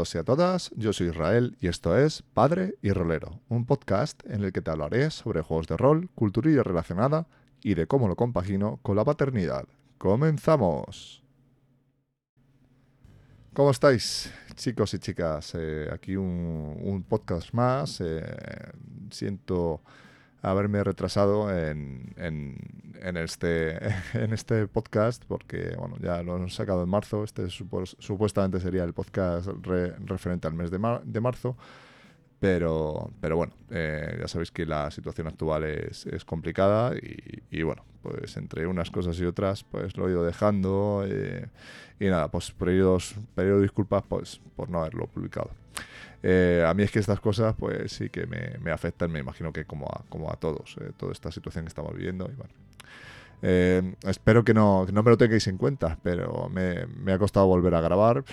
Todos y a todas, yo soy Israel y esto es Padre y Rolero, un podcast en el que te hablaré sobre juegos de rol, culturilla relacionada y de cómo lo compagino con la paternidad. ¡Comenzamos! ¿Cómo estáis, chicos y chicas? Eh, aquí un, podcast más. Eh, siento haberme retrasado en, este, en este podcast, porque bueno, ya lo hemos sacado en marzo, este supuestamente sería el podcast referente al mes de, de marzo, pero, pero bueno, eh, ya sabéis que la situación actual es, es complicada y, y, bueno, pues entre unas cosas y otras, pues lo he ido dejando eh, y nada, pues periodos, periodo disculpas pues, por no haberlo publicado. Eh, a mí es que estas cosas, pues sí que me, afectan, me imagino que como a, como a todos, eh, toda esta situación que estamos viviendo. Y bueno. Eh, espero que no, me lo tengáis en cuenta, pero me, ha costado volver a grabar,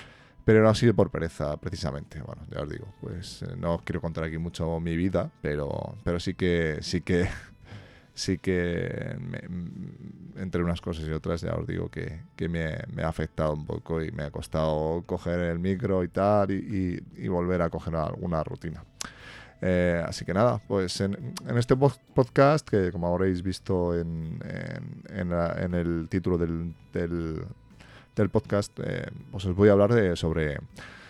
pero no ha sido por pereza, precisamente. Bueno, ya os digo, pues no quiero contar aquí mucho mi vida, pero, pero sí que sí que sí que entre unas cosas y otras ya os digo que, me, ha afectado un poco y me ha costado coger el micro y tal y, volver a coger alguna rutina. Eh, así que nada, pues en, este podcast, que como habréis visto en, el título del, podcast, eh, pues os voy a hablar de, sobre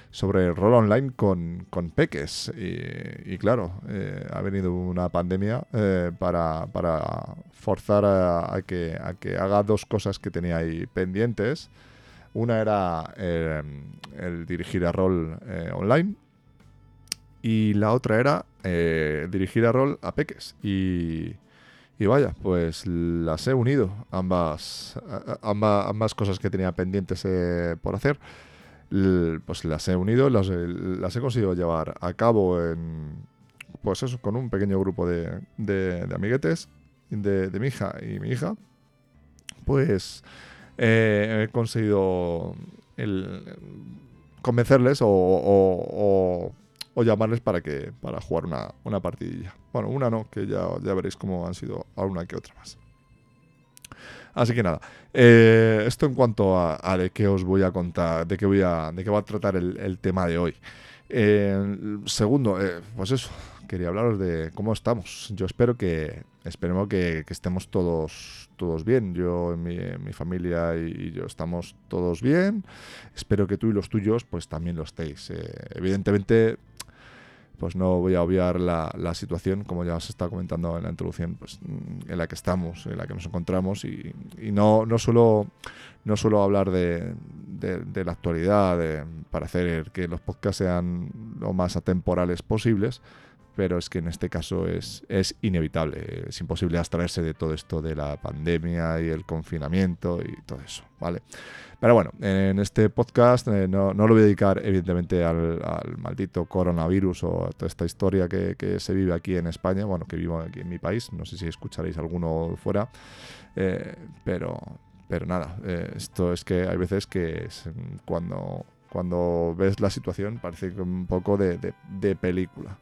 sobre el rol online con, peques. Y, claro, eh, ha venido una pandemia para, forzar a, que, a que haga dos cosas que tenía ahí pendientes. Una era el dirigir a rol online y la otra era dirigir a rol a peques. Y, y vaya, pues las he unido, ambas, ambas, cosas que tenía pendientes por hacer pues las he unido, las, las, he conseguido llevar a cabo en, pues eso, con un pequeño grupo de, de, amiguetes de, de, mi hija y mi hija. Pues eh, he conseguido convencerles o, llamarles para que para jugar una, una partidilla. Bueno, una no, que ya, ya veréis cómo han sido alguna que otra más. Así que nada, eh, esto en cuanto a, de qué os voy a contar, de qué, voy a, de qué va a tratar el, tema de hoy. Eh, segundo, eh, pues eso, quería hablaros de cómo estamos. Yo espero que, esperemos que, estemos todos, todos bien. Yo, mi, mi familia y, yo estamos todos bien. Espero que tú y los tuyos, pues también lo estéis. evidentemente, pues no voy a obviar la, situación, como ya os estaba comentando en la introducción, pues, mm, en la que estamos, en la que nos encontramos y, no, no, suelo, no suelo hablar de, la actualidad para hacer que los podcasts sean lo más atemporales posibles, pero es que en este caso es, es inevitable, es imposible abstraerse de todo esto de la pandemia y el confinamiento y todo eso, ¿vale? Pero bueno, en este podcast eh, no, lo voy a dedicar evidentemente al, maldito coronavirus o a toda esta historia que, se vive aquí en España, bueno, que vivo aquí en mi país, no sé si escucharéis alguno fuera, eh, pero, pero nada, eh, esto es que hay veces que cuando, cuando ves la situación parece un poco de, de película.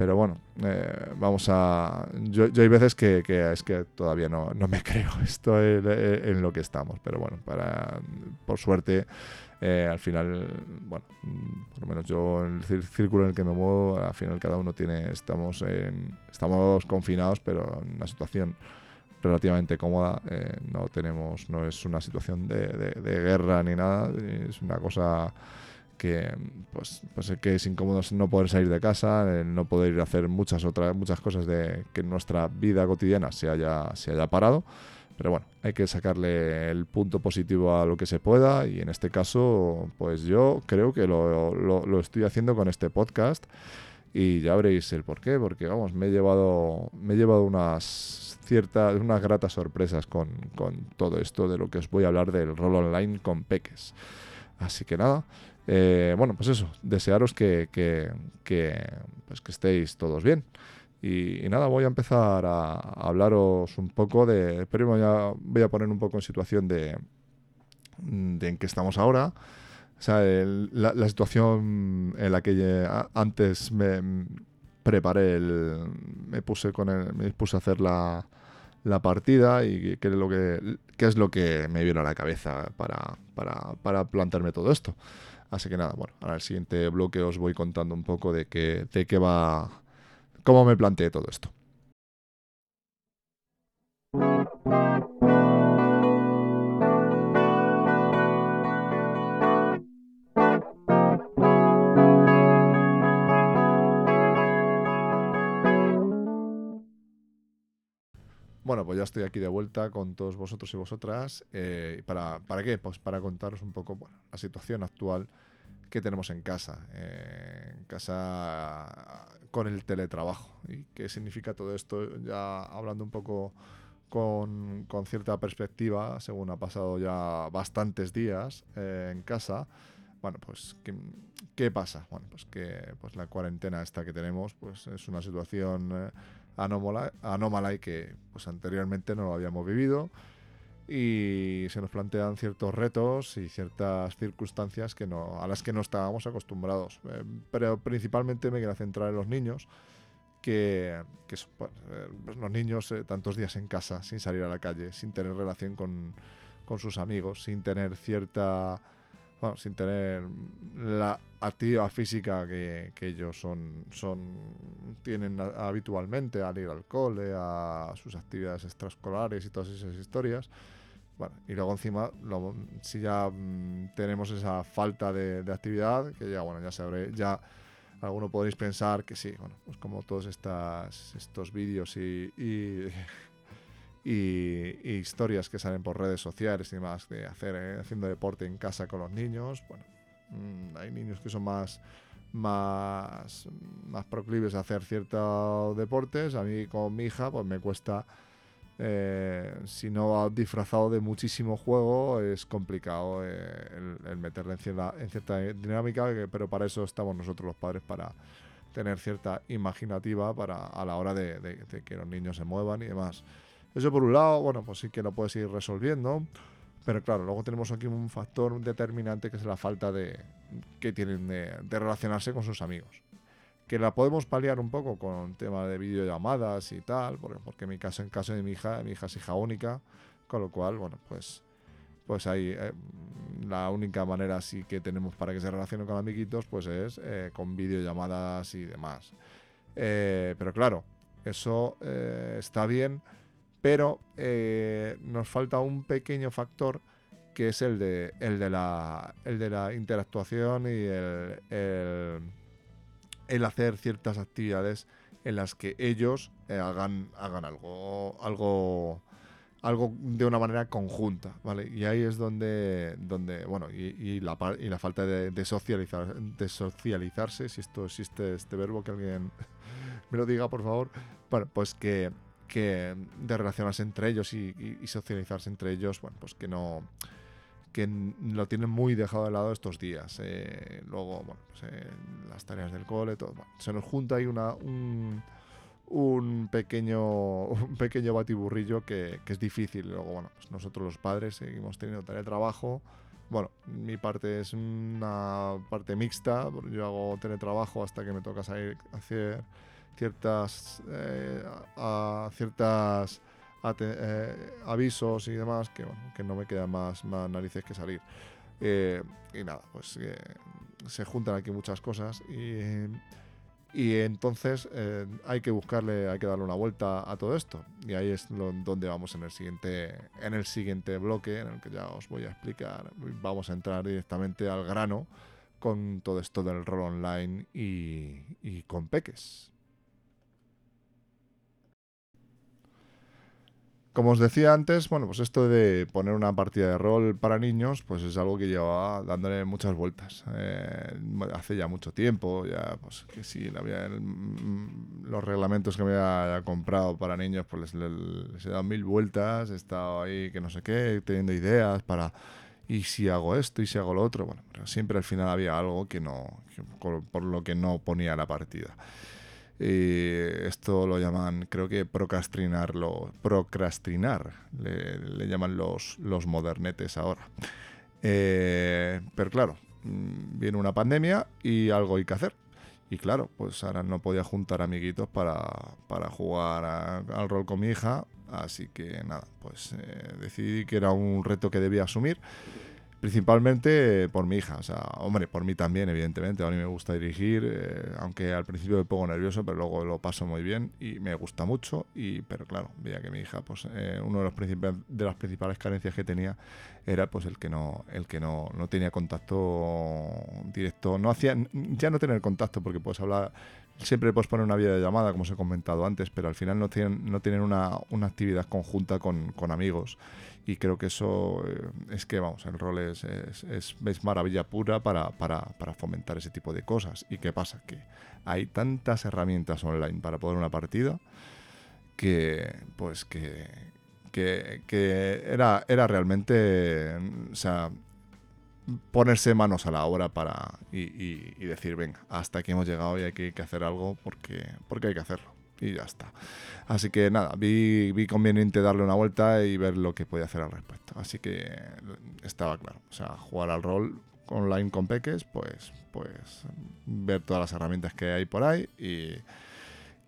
Pero bueno, eh, vamos a... Yo, hay veces que, es que todavía no, me creo esto en, lo que estamos. Pero bueno, para por suerte, eh, al final, bueno, por lo menos yo en el círculo en el que me muevo, al final cada uno tiene... Estamos, en, estamos confinados, pero en una situación relativamente cómoda. Eh, no tenemos... No es una situación de, de guerra ni nada. Es una cosa que pues, pues que es incómodo no poder salir de casa, no poder ir a hacer muchas otras muchas cosas de que nuestra vida cotidiana se haya, se haya parado. Pero bueno, hay que sacarle el punto positivo a lo que se pueda y en este caso, pues yo creo que lo, lo, estoy haciendo con este podcast y ya veréis el por qué, porque vamos, me he llevado, me he llevado unas ciertas, unas gratas sorpresas con, con todo esto de lo que os voy a hablar del rol online con peques. Así que nada, eh, bueno, pues eso, desearos que, que, pues que estéis todos bien. Y, nada, voy a empezar a, hablaros un poco de... Primero ya voy a poner un poco en situación de, de en que estamos ahora. O sea, la, situación en la que antes me preparé, el, me puse con el, me puse a hacer la, la partida y qué es lo que, qué es lo que me vino a la cabeza para, para, para plantearme todo esto. Así que nada, bueno, ahora el siguiente bloque os voy contando un poco de qué, de qué va, cómo me planteé todo esto. Bueno, pues ya estoy aquí de vuelta con todos vosotros y vosotras. Eh, ¿para, ¿Para qué? Pues para contaros un poco la situación actual que tenemos en casa. Eh, en casa con el teletrabajo. ¿Y qué significa todo esto? Ya hablando un poco con, con cierta perspectiva, según ha pasado ya bastantes días eh, en casa. Bueno, pues, ¿qué, ¿qué, pasa? Bueno, pues que pues la cuarentena esta que tenemos pues es una situación anómala, anómala y que pues anteriormente no lo habíamos vivido y se nos plantean ciertos retos y ciertas circunstancias que no, a las que no estábamos acostumbrados. Eh, pero principalmente me quiero centrar en los niños, que, que pues, eh, los niños eh, tantos días en casa, sin salir a la calle, sin tener relación con sus amigos, sin tener cierta bueno, sin tener la actividad física que, ellos son, son tienen habitualmente al ir al cole, a sus actividades extraescolares y todas esas historias. Bueno, y luego encima, si ya mm, tenemos esa falta de, actividad, que ya, bueno, ya sabré, ya alguno podréis pensar que sí, bueno, pues como todos estas, estos vídeos y y, historias que salen por redes sociales y demás de hacer eh, haciendo deporte en casa con los niños. Bueno, mm, hay niños que son más más más proclives a hacer ciertos deportes. A mí con mi hija pues me cuesta eh, si no disfrazado de muchísimo juego es complicado eh, el, meterle en cierta, en cierta dinámica, pero para eso estamos nosotros los padres para tener cierta imaginativa para a la hora de que los niños se muevan y demás. Eso por un lado, bueno, pues sí que lo puedes ir resolviendo. Pero claro, luego tenemos aquí un factor determinante que es la falta de que tienen de, relacionarse con sus amigos. Que la podemos paliar un poco con tema de videollamadas y tal, porque, en mi caso, en caso de mi hija, mi hija es hija única, con lo cual, bueno, pues, pues ahí eh, la única manera sí que tenemos para que se relacione con amiguitos, pues es eh, con videollamadas y demás. Eh, pero claro, eso está bien pero eh, nos falta un pequeño factor que es el de, el de, la, el de la interactuación y el, el, hacer ciertas actividades en las que ellos eh, hagan, hagan algo, algo, algo de una manera conjunta, ¿vale? Y ahí es donde, donde bueno, y, la, y la falta de, de, socializar, de socializarse, si esto existe este verbo, que alguien me lo diga, por favor, bueno, pues que que de relacionarse entre ellos y, socializarse entre ellos, bueno, pues que no que lo tienen muy dejado de lado estos días. Eh, luego, bueno, pues, eh, las tareas del cole, todo. se nos junta ahí una, un, pequeño, un pequeño batiburrillo que, que, es difícil. Luego, bueno, pues nosotros los padres seguimos teniendo tarea de trabajo. Bueno, mi parte es una parte mixta, yo hago teletrabajo hasta que me toca salir a hacer ciertas, eh, a, ciertas eh, avisos y demás que, que no me quedan más, más narices que salir. Eh, y nada, pues se juntan aquí muchas cosas y, y entonces hay que buscarle, hay que darle una vuelta a todo esto. Y ahí es donde vamos en el siguiente, en el siguiente bloque, en el que ya os voy a explicar. Vamos a entrar directamente al grano con todo esto del rol online y, y con peques. Como os decía antes, bueno, pues esto de poner una partida de rol para niños, pues es algo que llevaba dándole muchas vueltas. Eh, hace ya mucho tiempo, ya, pues que sí, mm, los reglamentos que me había comprado para niños, pues les, he dado mil vueltas, he estado ahí que no sé qué, teniendo ideas para, y si hago esto, y si hago lo otro, bueno, siempre al final había algo que no, por lo que no ponía la partida. Y esto lo llaman, creo que procrastinarlo, procrastinar, le, llaman los, los modernetes ahora. Eh, pero claro, mm, viene una pandemia y algo hay que hacer. Y claro, pues ahora no podía juntar amiguitos para, para jugar al rol con mi hija, así que nada, pues eh, decidí que era un reto que debía asumir Principalmente por mi hija, o sea, hombre, por mí también, evidentemente. A mí me gusta dirigir, eh, aunque al principio me pongo nervioso, pero luego lo paso muy bien y me gusta mucho. Y, pero claro, veía que mi hija, pues, eh, uno de, los de las principales carencias que tenía era pues el que no, el que no, no tenía contacto directo. No hacía, ya no tener contacto, porque puedes hablar, siempre puedes poner una videollamada, como os he comentado antes, pero al final no tienen, no tienen una, una actividad conjunta con, con amigos y creo que eso eh, es que, vamos, el rol es, es, es, maravilla pura para, para, para, fomentar ese tipo de cosas. ¿Y qué pasa? Que hay tantas herramientas online para poder una partida que, pues, que, que, que era, era realmente, o sea, ponerse manos a la obra para y, y, decir, venga, hasta aquí hemos llegado y hay que hacer algo porque, porque hay que hacerlo y ya está. Así que nada, vi, vi conveniente darle una vuelta y ver lo que podía hacer al respecto. Así que estaba claro. O sea, jugar al rol online con peques, pues, pues ver todas las herramientas que hay por ahí y,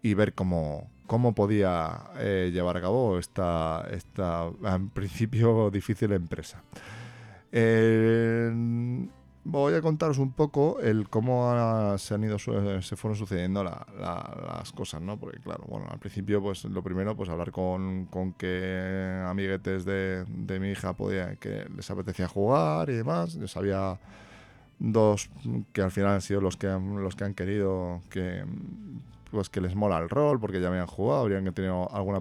y ver cómo, cómo podía eh, llevar a cabo esta, esta, en principio, difícil empresa. Eh, voy a contaros un poco el cómo se han ido se fueron sucediendo las cosas, ¿no? Porque claro, bueno, al principio pues lo primero pues hablar con, con que amiguetes de, de, mi hija podía que les apetecía jugar y demás. Yo sabía dos que al final han sido los que han, los que han querido que pues que les mola el rol porque ya habían jugado, habrían tenido alguna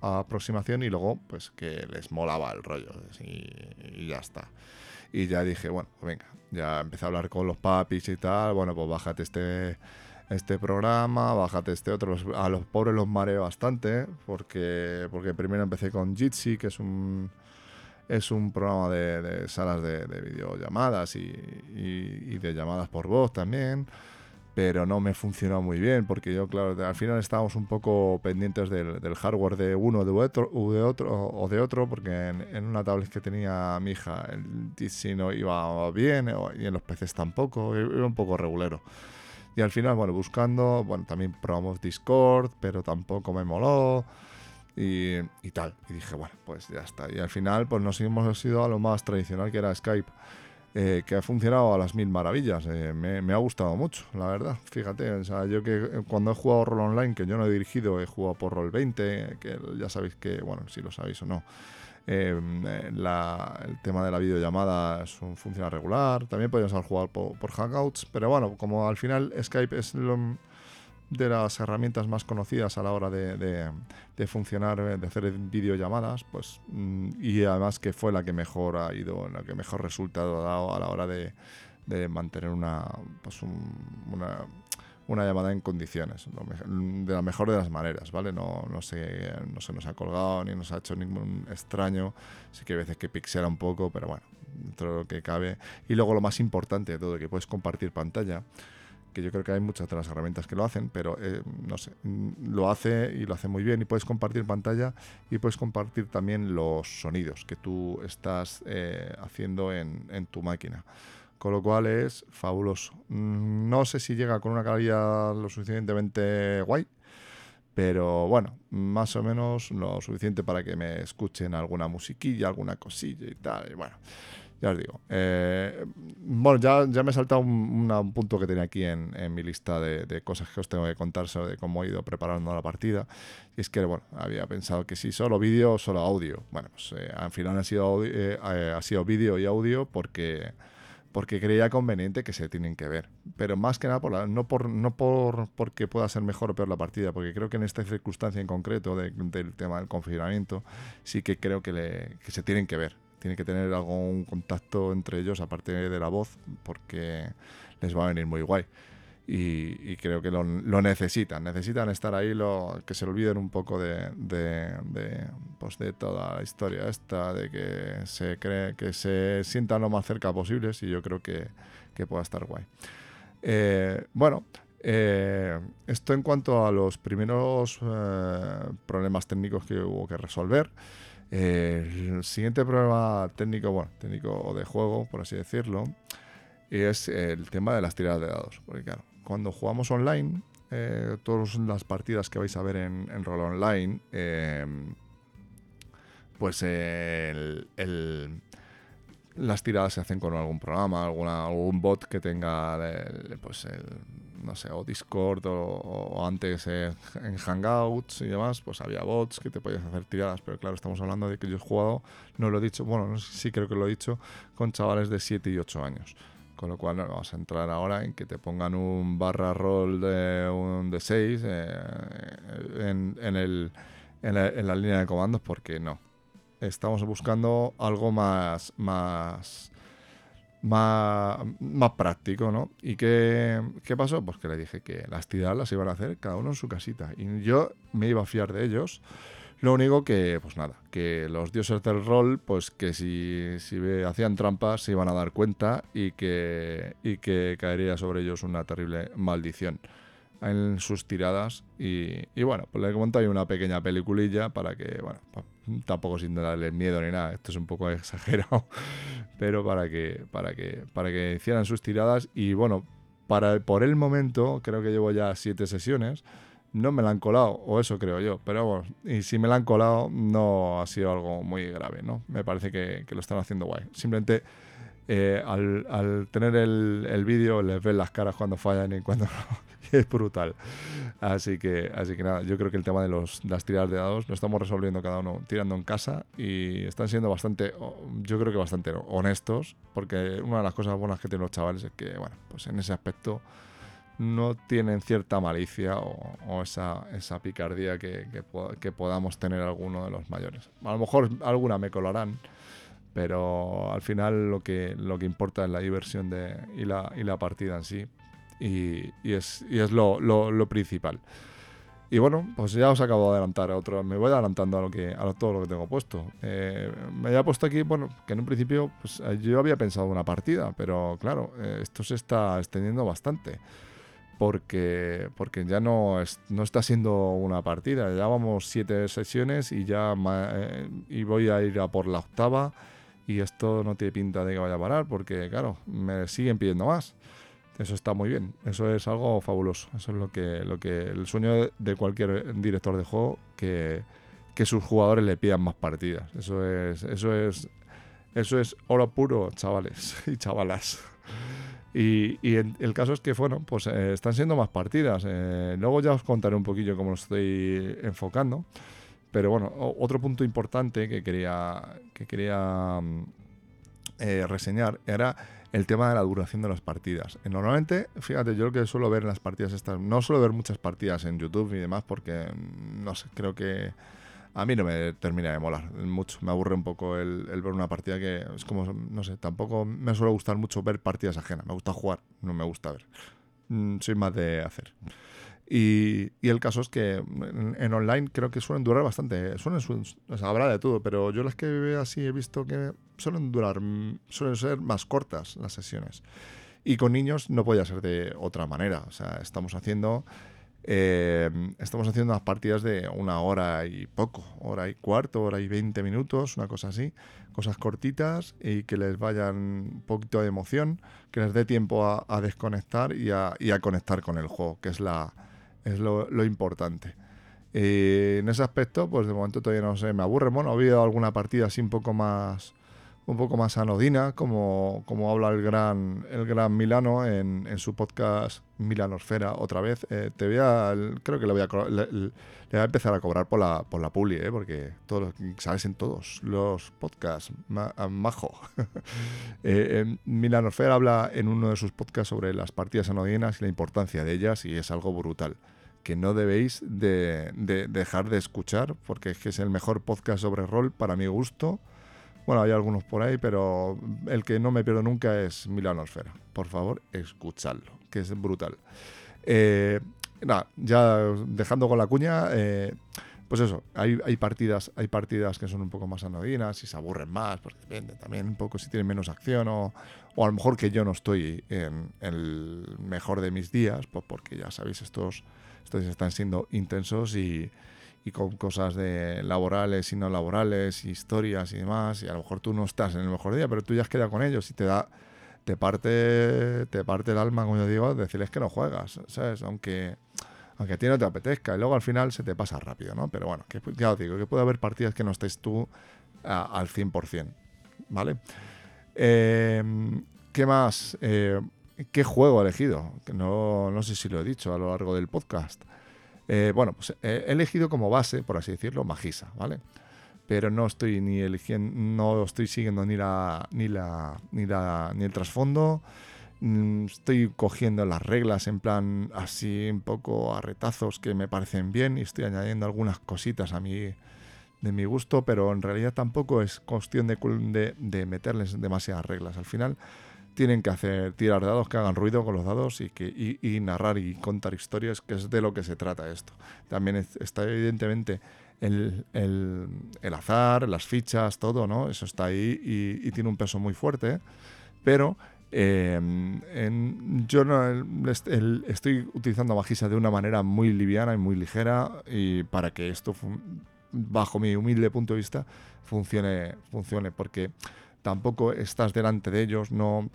aproximación y luego pues que les molaba el rollo y ya está. Y ya dije, bueno, venga, ya empecé a hablar con los papis y tal, bueno, pues bájate este, este programa, bájate este otro. a los pobres los mareo bastante, porque, porque primero empecé con Jitsi, que es un, es un programa de, salas de, videollamadas y, y, de llamadas por voz también pero no me funcionó muy bien porque yo, claro, al final estábamos un poco pendientes del, hardware de uno de otro, o de otro, o de otro porque en, una tablet que tenía mi hija el DC no iba bien y en los PCs tampoco, era un poco regulero. Y al final, bueno, buscando, bueno, también probamos Discord, pero tampoco me moló. Y, y, tal. Y dije, bueno, pues ya está. Y al final, pues nos hemos ido a lo más tradicional que era Skype. Eh, que ha funcionado a las mil maravillas. Eh, me, ha gustado mucho, la verdad. Fíjate, o sea, yo que eh, cuando he jugado rol online, que yo no he dirigido, he jugado por rol 20, que ya sabéis que, bueno, si lo sabéis o no, el tema de la videollamada es un, funciona regular. También podemos haber jugado por, por Hangouts, pero bueno, como al final Skype es lo de las herramientas más conocidas a la hora de, funcionar, eh, de hacer videollamadas, pues, mm, y además que fue la que mejor ha ido, la que mejor resultado ha dado a la hora de, mantener una, pues una, una llamada en condiciones, de la mejor de las maneras, ¿vale? No, no, se, no se nos ha colgado ni nos ha hecho ningún extraño, sí que hay veces que pixela un poco, pero bueno, dentro de lo que cabe. Y luego lo más importante de todo, que puedes compartir pantalla que yo creo que hay muchas de las herramientas que lo hacen, pero eh, no sé, mm, lo hace y lo hace muy bien y puedes compartir pantalla y puedes compartir también los sonidos que tú estás eh, haciendo en, tu máquina. Con lo cual es fabuloso. Mm, no sé si llega con una calidad lo suficientemente guay, pero bueno, más o menos lo suficiente para que me escuchen alguna musiquilla, alguna cosilla y tal. Y bueno, ya os digo. Eh, bueno, ya, ya me he saltado un, punto que tenía aquí en, en mi lista de, cosas que os tengo que contar sobre cómo he ido preparando la partida. Y es que, bueno, había pensado que si solo vídeo o solo audio. Bueno, pues eh, al final ha sido, eh, ha sido vídeo y audio porque porque creía conveniente que se tienen que ver. Pero más que nada, por no, por, no por porque pueda ser mejor o peor la partida, porque creo que en esta circunstancia en concreto del tema del confinamiento, sí que creo que, le, que se tienen que ver tiene que tener algún contacto entre ellos, aparte de la voz, porque les va a venir muy guay. Y, creo que lo, necesitan, necesitan estar ahí, lo, que se olviden un poco de, de, pues de toda la historia esta, de que se cree que se sientan lo más cerca posible, y yo creo que, que pueda estar guay. Eh, bueno, eh, esto en cuanto a los primeros eh, problemas técnicos que hubo que resolver el siguiente problema técnico, bueno, técnico de juego, por así decirlo, es el tema de las tiradas de dados. Porque claro, cuando jugamos online, eh, todas las partidas que vais a ver en, en Online, eh, pues el, las tiradas se hacen con algún programa, alguna, algún bot que tenga, pues, el, no sé, o Discord o, antes en Hangouts y demás, pues había bots que te podías hacer tiradas, pero claro, estamos hablando de que yo he jugado, no lo he dicho, bueno, no sí creo que lo he dicho, con chavales de 7 y 8 años. Con lo cual vamos a entrar ahora en que te pongan un barra roll de un de 6 eh, en, en, el, en, la, en la línea de comandos, porque no. Estamos buscando algo más, más más, más práctico, ¿no? ¿Y qué, qué, pasó? Pues que le dije que las tiradas las iban a hacer cada uno en su casita. Y yo me iba a fiar de ellos. Lo único que, pues nada, que los dioses del rol, pues que si, si hacían trampas se iban a dar cuenta y que, y que caería sobre ellos una terrible maldición en sus tiradas. Y, y bueno, pues le monté ahí una pequeña peliculilla para que, bueno, tampoco sin darle miedo ni nada, esto es un poco exagerado, pero para que, para que, para que hicieran sus tiradas y bueno, para, por el momento, creo que llevo ya siete sesiones, no me la han colado, o eso creo yo, pero bueno, y si me la han colado no ha sido algo muy grave, ¿no? Me parece que, lo están haciendo guay. Simplemente eh, al, al, tener el, el vídeo les ven las caras cuando fallan y cuando no. es brutal. Así que, así que nada, yo creo que el tema de los, las tiradas de dados lo estamos resolviendo cada uno tirando en casa y están siendo bastante, yo creo que bastante honestos, porque una de las cosas buenas que tienen los chavales es que, bueno, pues en ese aspecto no tienen cierta malicia o, esa, esa, picardía que, que, que, podamos tener alguno de los mayores. A lo mejor alguna me colarán, pero al final lo que, lo que importa es la diversión de, y, la, y la partida en sí. Y, y es, y es lo, lo, principal. Y bueno, pues ya os acabo de adelantar a otro. Me voy adelantando a lo que a todo lo que tengo puesto. Eh, me había puesto aquí, bueno, que en un principio pues, yo había pensado una partida, pero claro, eh, esto se está extendiendo bastante. Porque, porque ya no, es, no está siendo una partida. Ya vamos siete sesiones y ya eh, y voy a ir a por la octava y esto no tiene pinta de que vaya a parar porque, claro, me siguen pidiendo más. Eso está muy bien, eso es algo fabuloso. Eso es lo que, lo que el sueño de cualquier director de juego que, que sus jugadores le pidan más partidas. Eso es, eso es, eso es oro puro, chavales y chavalas. Y, y el, caso es que, bueno, pues eh, están siendo más partidas. Eh, luego ya os contaré un poquillo cómo lo estoy enfocando. Pero bueno, otro punto importante que quería, que quería mm, eh, reseñar era el tema de la duración de las partidas. Eh, normalmente, fíjate, yo lo que suelo ver en las partidas estas, no suelo ver muchas partidas en YouTube y demás porque, mm, no sé, creo que a mí no me termina de molar mucho. Me aburre un poco el, ver una partida que es como, no sé, tampoco me suele gustar mucho ver partidas ajenas. Me gusta jugar, no me gusta ver. Mm, soy más de hacer. Y, el caso es que en, online creo que suelen durar bastante. Suelen, o sea, habrá de todo, pero yo las que así he visto que suelen durar, suelen ser más cortas las sesiones. Y con niños no podía ser de otra manera. O sea, estamos haciendo, eh, estamos haciendo unas partidas de una hora y poco, hora y cuarto, hora y veinte minutos, una cosa así. Cosas cortitas y que les vayan un poquito de emoción, que les dé tiempo a, desconectar y a, y a conectar con el juego, que es la es lo, importante. Y en ese aspecto, pues de momento todavía no sé, me aburre. Bueno, ha habido alguna partida así un poco más un poco más anodina, como, como habla el gran, el gran Milano en, en su podcast Milanosfera otra vez. Eh, te voy a, creo que le voy a, le, a empezar a cobrar por la, por la publi, eh, porque todos, sabes en todos los podcasts, majo. eh, Milanosfera habla en uno de sus podcasts sobre las partidas anodinas y la importancia de ellas y es algo brutal que no debéis de, de dejar de escuchar porque es que es el mejor podcast sobre rol para mi gusto bueno, hay algunos por ahí, pero el que no me pierdo nunca es Milanosfera. Por favor, escuchadlo, que es brutal. Eh, nada, ya dejando con la cuña, eh, pues eso, hay, partidas, hay partidas que son un poco más anodinas y se aburren más, porque depende también un poco si tienen menos acción o, o a lo mejor que yo no estoy en, el mejor de mis días, pues porque ya sabéis, estos, estos están siendo intensos y y con cosas de laborales y no laborales, historias y demás, y a lo mejor tú no estás en el mejor día, pero tú ya has quedado con ellos y te da te parte te parte el alma, como yo digo, decirles que no juegas, ¿sabes? Aunque aunque a ti no te apetezca y luego al final se te pasa rápido, ¿no? Pero bueno, que ya os digo, que puede haber partidas que no estés tú al 100%, ¿vale? Em, ¿Qué más? Eh, ¿Qué juego he elegido? No, no sé si lo he dicho a lo largo del podcast. Eh, bueno, pues he elegido como base, por así decirlo, Magisa, ¿vale? Pero no estoy ni eligiendo, no estoy siguiendo ni la, ni la, ni la, ni el trasfondo. Mm, estoy cogiendo las reglas en plan así un poco a retazos que me parecen bien y estoy añadiendo algunas cositas a mi, de mi gusto, pero en realidad tampoco es cuestión de, de, de meterles demasiadas reglas. Al final tienen que hacer tirar dados que hagan ruido con los dados y, que, y, narrar y contar historias, que es de lo que se trata esto. También está evidentemente el, el, el, azar, las fichas, todo, ¿no? Eso está ahí y, tiene un peso muy fuerte, pero em, en, yo no, estoy utilizando Magisa de una manera muy liviana y muy ligera y para que esto, bajo mi humilde punto de vista, funcione, funcione porque tampoco estás delante de ellos, no...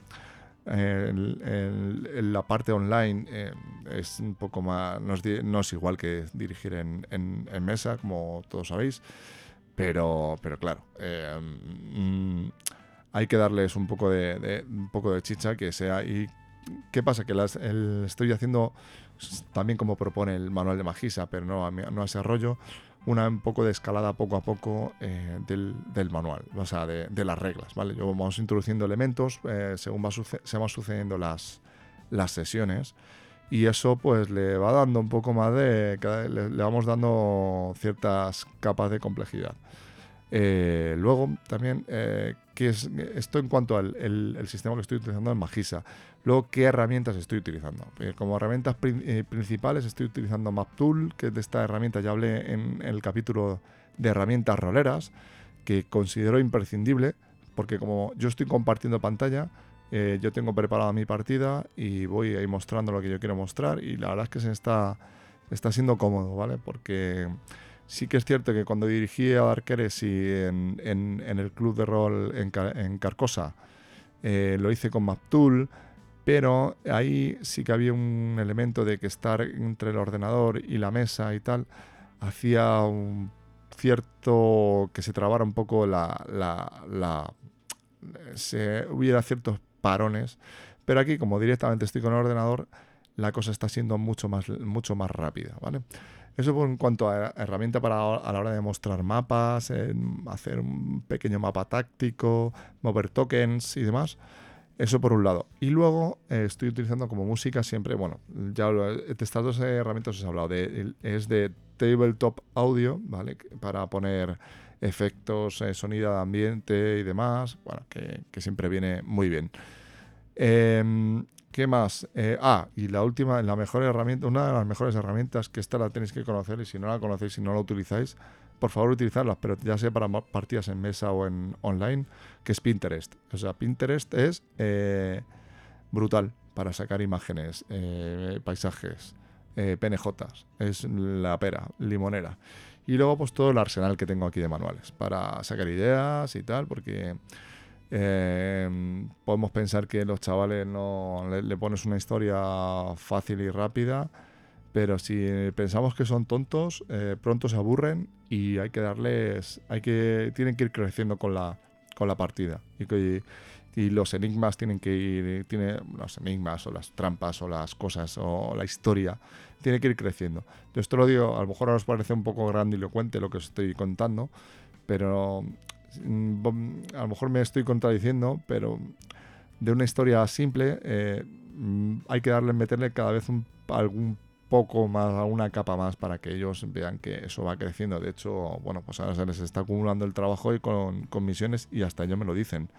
la parte online eh, es un poco más, no es, igual que dirigir en, mesa, como todos sabéis, pero, pero claro, eh, mm, hay que darles un poco de, un poco de chicha que sea. ¿Y qué pasa? Que las, estoy haciendo también como propone el manual de Magisa, pero no no a ese rollo una un poco de escalada poco a poco eh, del, manual, o sea, de, las reglas, ¿vale? Yo vamos introduciendo elementos eh, según va se van sucediendo las, las sesiones y eso pues le va dando un poco más de... le, vamos dando ciertas capas de complejidad. Eh, luego también, ¿qué es esto en cuanto al el, sistema que estoy utilizando en Magisa? Luego, ¿qué herramientas estoy utilizando? Eh, como herramientas principales estoy utilizando MapTool, que de esta herramienta ya hablé en, el capítulo de herramientas roleras, que considero imprescindible, porque como yo estoy compartiendo pantalla, yo tengo preparada mi partida y voy ahí mostrando lo que yo quiero mostrar y la verdad es que se está, está siendo cómodo, ¿vale? Porque Sí que es cierto que cuando dirigí a Darkeres y en, el club de rol en, Carcosa, eh, lo hice con MapTool, pero ahí sí que había un elemento de que estar entre el ordenador y la mesa y tal, hacía un cierto que se trabara un poco la, la, la se hubiera ciertos parones, pero aquí como directamente estoy con el ordenador, la cosa está siendo mucho más, mucho más rápida, ¿vale? Eso en cuanto a herramienta para a la hora de mostrar mapas, hacer un pequeño mapa táctico, mover tokens y demás. Eso por un lado. Y luego eh, estoy utilizando como música siempre, bueno, ya lo, estas dos herramientas os he hablado, es de Tabletop Audio, ¿vale? Para poner efectos, eh, sonido de ambiente y demás, bueno, que, siempre viene muy bien. Eh, ¿Qué más? Eh, ah, y la última, la mejor herramienta, una de las mejores herramientas que esta la tenéis que conocer y si no la conocéis y no la utilizáis, por favor utilizarla, pero ya sea para partidas en mesa o en online, que es Pinterest. O sea, Pinterest es eh, brutal para sacar imágenes, eh, paisajes, PNJs. Es la pera, limonera. Y luego pues todo el arsenal que tengo aquí de manuales para sacar ideas y tal, porque eh, podemos pensar que los chavales no le, pones una historia fácil y rápida, pero si pensamos que son tontos, eh, pronto se aburren y hay que darles, hay que, tienen que ir creciendo con la, con la partida. Y, y los enigmas tienen que ir, tiene, los enigmas o las trampas o las cosas o la historia, tiene que ir creciendo. Yo esto lo digo, a lo mejor os parece un poco grandilocuente lo que os estoy contando, pero Mm, a lo mejor me estoy contradiciendo, pero de una historia simple eh, mm, hay que darle, meterle cada vez un, algún poco más, alguna capa más para que ellos vean que eso va creciendo. De hecho, bueno, pues ahora se les está acumulando el trabajo y con, misiones y hasta ellos me lo dicen.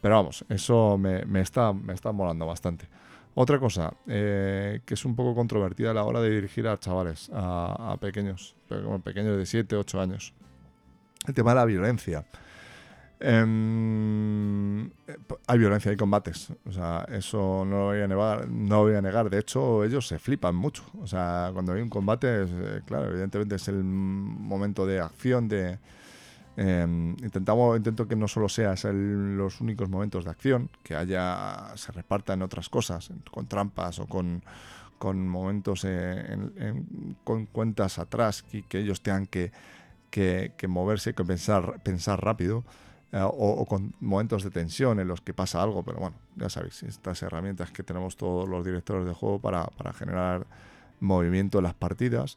Pero vamos, eso me, está, me está molando bastante. Otra cosa eh, que es un poco controvertida a la hora de dirigir a chavales, a, a pequeños, pequeños de 7, 8 años el tema de la violencia. Em, hay violencia, hay combates. O sea, eso no lo voy a negar, no voy a negar. De hecho, ellos se flipan mucho. O sea, cuando hay un combate, eh, claro, evidentemente es el momento de acción, de em, intentamos, intento que no solo sea los únicos momentos de acción, que haya, se reparta en otras cosas, con trampas o con, con momentos con cuentas atrás y que ellos tengan que que, moverse, que pensar, pensar rápido. Eh, o, con momentos de tensión en los que pasa algo, pero bueno, ya sabéis, estas herramientas que tenemos todos los directores de juego para, para generar movimiento en las partidas.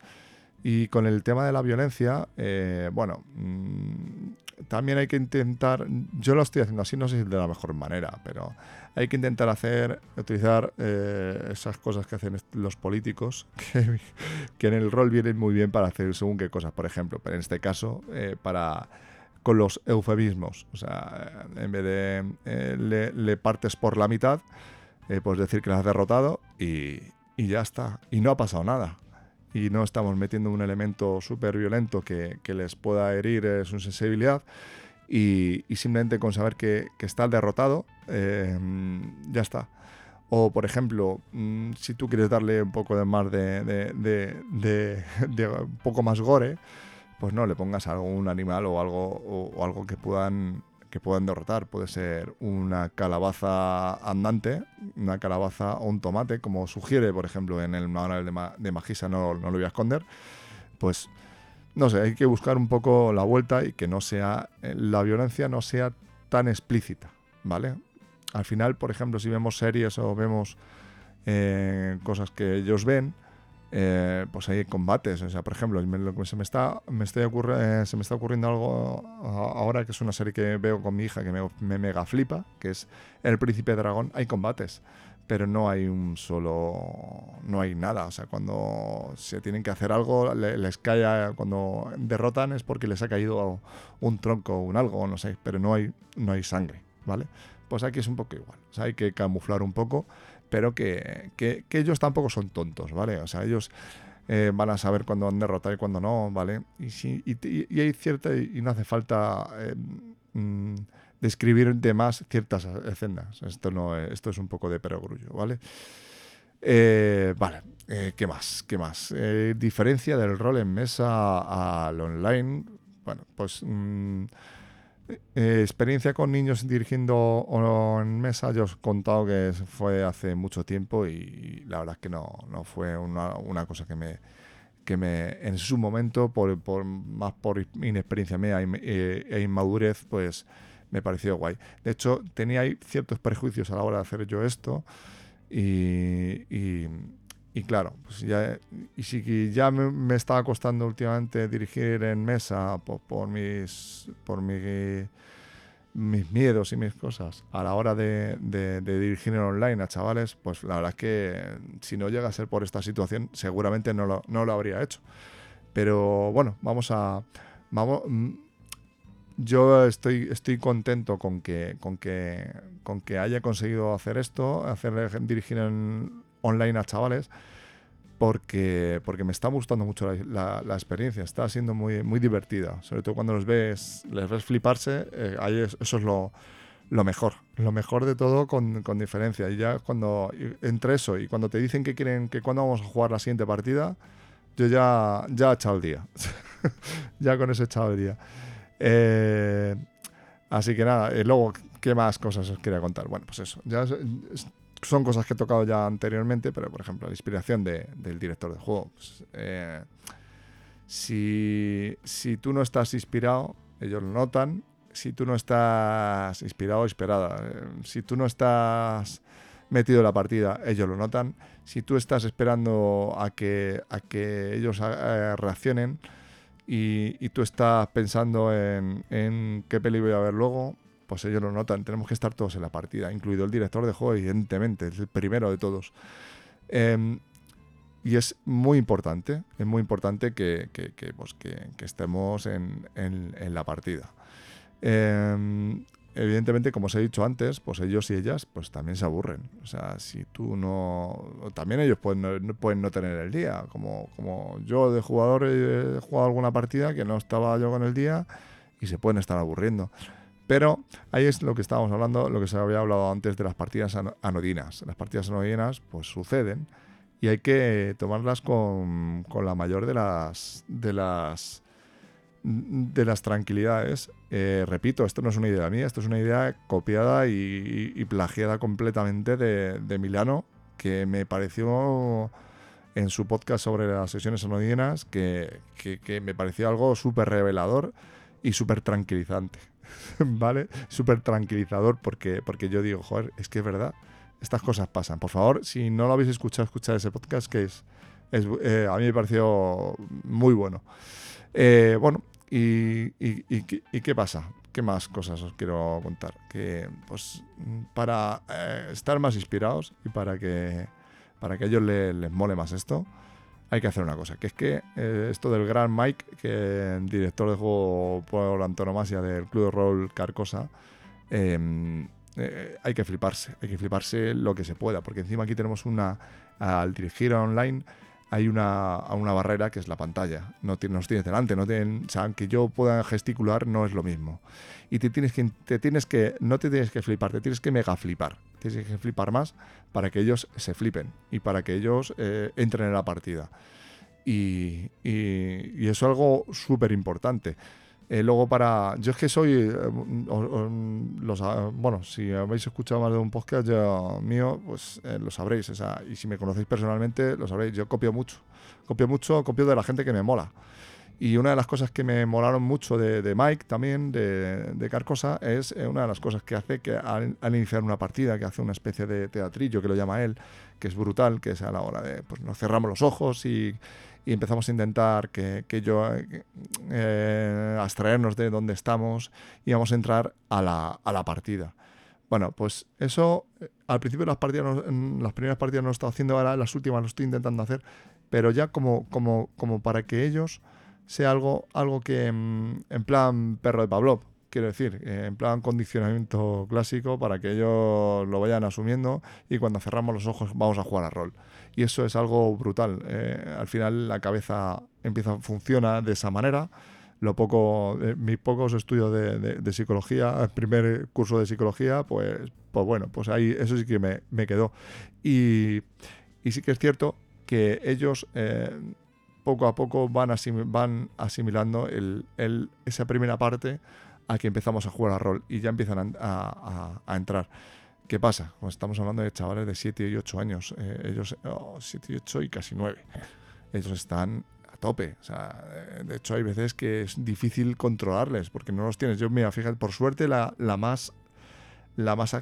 Y con el tema de la violencia, eh, bueno, mm, también hay que intentar, yo lo estoy haciendo así, no sé si de la mejor manera, pero hay que intentar hacer, utilizar eh, esas cosas que hacen los políticos, que, en el rol vienen muy bien para hacer según qué cosas, por ejemplo, pero en este caso, para con los eufemismos, o sea, en vez de le, le, partes por la mitad, puedes decir que lo has derrotado y, y ya está, y no ha pasado nada. Y no estamos metiendo un elemento súper violento que, les pueda herir eh, su sensibilidad. Y, simplemente con saber que, que está derrotado, eh, ya está. O, por ejemplo, mm, si tú quieres darle un poco más de, un poco más gore, pues no le pongas algún animal o algo, o algo que puedan que puedan derrotar. Puede ser una calabaza andante, una calabaza o un tomate, como sugiere, por ejemplo, en el manual de, de Magisa, no, no, lo voy a esconder. Pues, no sé, hay que buscar un poco la vuelta y que no sea, eh, la violencia no sea tan explícita, ¿vale? Al final, por ejemplo, si vemos series o vemos eh, cosas que ellos ven, eh, pues hay combates. O sea, por ejemplo, se me está, me estoy eh, se me está ocurriendo algo ahora que es una serie que veo con mi hija que me, mega flipa, que es El Príncipe Dragón. Hay combates, pero no hay un solo, no hay nada. O sea, cuando se tienen que hacer algo, les cae, cuando derrotan es porque les ha caído un tronco o un algo, no sé, pero no hay, no hay sangre, ¿vale? Pues aquí es un poco igual. O sea, hay que camuflar un poco pero que, que, ellos tampoco son tontos, ¿vale? O sea, ellos eh, van a saber cuándo han derrotado y cuándo no, ¿vale? Y, si, y, hay cierta, y no hace falta eh, mm, describir de más ciertas escenas. Esto, no, esto es un poco de perogrullo, ¿vale? Eh, vale, ¿qué más? ¿Qué más? diferencia del rol en mesa al online. Bueno, pues... Mm, eh, experiencia con niños dirigiendo en mesa, yo os he contado que fue hace mucho tiempo y la verdad es que no, no fue una, cosa que me, que me en su momento, por, por más por inexperiencia mía e, e, inmadurez, pues me pareció guay. De hecho, tenía ciertos prejuicios a la hora de hacer yo esto y, y y claro, pues ya, y si ya me, estaba costando últimamente dirigir en mesa por, mis, por mi, mis miedos y mis cosas a la hora de, dirigir en online chavales, pues la verdad es que si no llega a ser por esta situación, seguramente no lo, no lo habría hecho. Pero bueno, vamos a... Vamos, mm, yo estoy, estoy contento con que, con, que, con que haya conseguido hacer esto, hacer dirigir en, online a chavales porque, porque me está gustando mucho la, experiencia, está siendo muy, muy divertida, sobre todo cuando los ves, les ves fliparse, eh, ahí eso es lo, lo, mejor, lo mejor de todo con, con, diferencia. Y ya cuando, entre eso y cuando te dicen que quieren, que cuando vamos a jugar la siguiente partida, yo ya, ya he echado el día, ya con eso he echado el día. Eh, así que nada, y luego, ¿qué más cosas os quería contar? Bueno, pues eso, ya son cosas que he tocado ya anteriormente, pero por ejemplo, la inspiración del director de juego. Pues, eh, si, si, tú no estás inspirado, ellos lo notan. Si tú no estás inspirado o inspirada, eh, si tú no estás metido en la partida, ellos lo notan. Si tú estás esperando a que, a que ellos eh, reaccionen y, y, tú estás pensando en, en qué peli voy a ver luego, pues ellos lo notan. Tenemos que estar todos en la partida, incluido el director de juego, evidentemente, es el primero de todos. Em, y es muy importante, es muy importante que, pues, estemos en, la partida. Em, evidentemente, como os he dicho antes, pues ellos y ellas pues también se aburren. O sea, si tú no... También ellos pueden no, pueden no tener el día. Como, como yo de jugador he jugado alguna partida que no estaba yo con el día y se pueden estar aburriendo. Pero ahí es lo que estábamos hablando, lo que se había hablado antes de las partidas anodinas. Las partidas anodinas pues suceden y hay que tomarlas con, la mayor de las, de las, de las tranquilidades. Eh, repito, esto no es una idea mía, esto es una idea copiada y, plagiada completamente de, Milano, que me pareció en su podcast sobre las sesiones anodinas, que, que me pareció algo súper revelador y súper tranquilizante, ¿vale? Súper tranquilizador porque, porque yo digo, joder, es que es verdad, estas cosas pasan. Por favor, si no lo habéis escuchado, escuchad ese podcast que es, es eh, a mí me pareció muy bueno. Eh, bueno, y, y, qué pasa? ¿Qué más cosas os quiero contar? Que pues para eh, estar más inspirados y para que, para que a ellos les mole más esto, hay que hacer una cosa, que es que eh, esto del gran Mike, que director de juego por antonomasia del Club de Rol Carcosa, em, eh, hay que fliparse, hay que fliparse lo que se pueda, porque encima aquí tenemos una, al dirigir online, hay una, una barrera que es la pantalla. No nos tienes delante, no tienen, o aunque yo pueda gesticular, no es lo mismo. Y te tienes que, te tienes que, no te tienes que flipar, te tienes que mega flipar. Tienes que flipar más para que ellos se flipen y para que ellos eh, entren en la partida. Y, y, eso es algo súper importante. Eh, luego para... Yo es que soy... Eh, los, bueno, si habéis escuchado más de un podcast mío, pues lo sabréis. y si me conocéis personalmente, lo sabréis. Yo copio mucho. Copio mucho, copio de la gente que me mola. Y una de las cosas que me molaron mucho de, Mike también, de, de, Carcosa, es eh, una de las cosas que hace que al, iniciar una partida, que hace una especie de teatrillo, que lo llama él, que es brutal, que es a la hora de, pues nos cerramos los ojos y, empezamos a intentar que, que yo, eh, abstraernos de dónde estamos y vamos a entrar a la, a la partida. Bueno, pues eso eh, al principio las partidas, en las primeras partidas no lo he estado haciendo, ahora las últimas lo estoy intentando hacer, pero ya como, como, como para que ellos sea algo, algo que mm, en plan perro de Pavlov, quiero decir, eh, en plan condicionamiento clásico para que ellos lo vayan asumiendo y cuando cerramos los ojos vamos a jugar a rol. Y eso es algo brutal. Eh, al final la cabeza empieza funciona de esa manera. Lo poco, eh, mis pocos estudios de, psicología, el primer curso de psicología, pues, pues bueno, pues ahí eso sí que me, me quedó. Y, y, sí que es cierto que ellos poco a poco van, van asimilando el, esa primera parte a que empezamos a jugar a rol y ya empiezan a, entrar. ¿Qué pasa? Pues estamos hablando de chavales de 7 y 8 años. Eh, ellos, 7 y 8 y casi 9. Ellos están a tope. Eh, de hecho, hay veces que es difícil controlarles porque no los tienes. Yo, mira, fíjate, por suerte la, la más, la más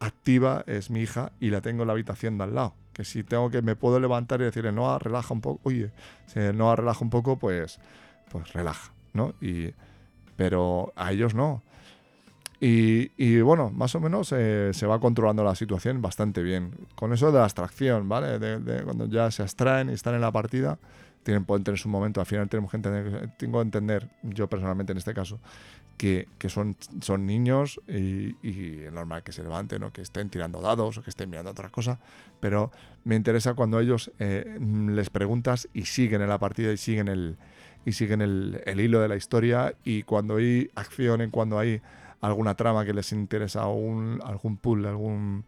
activa es mi hija y la tengo en la habitación de al lado que si tengo que me puedo levantar y decirle, no, relaja un poco, oye, si no relaja un poco, pues, pues relaja, ¿no? Y, pero a ellos no. Y, bueno, más o menos eh, se va controlando la situación bastante bien. Con eso de la abstracción, ¿vale? De, cuando ya se abstraen y están en la partida, tienen, pueden tener su momento. Al final tenemos que entender, tengo que entender, yo personalmente en este caso, que, son, son niños y, es normal que se levanten o que estén tirando dados o que estén mirando otra cosa, pero me interesa cuando ellos eh, les preguntas y siguen en la partida y siguen el, y siguen el, hilo de la historia y cuando hay acción, en cuando hay alguna trama que les interesa, algún, algún puzzle, algún,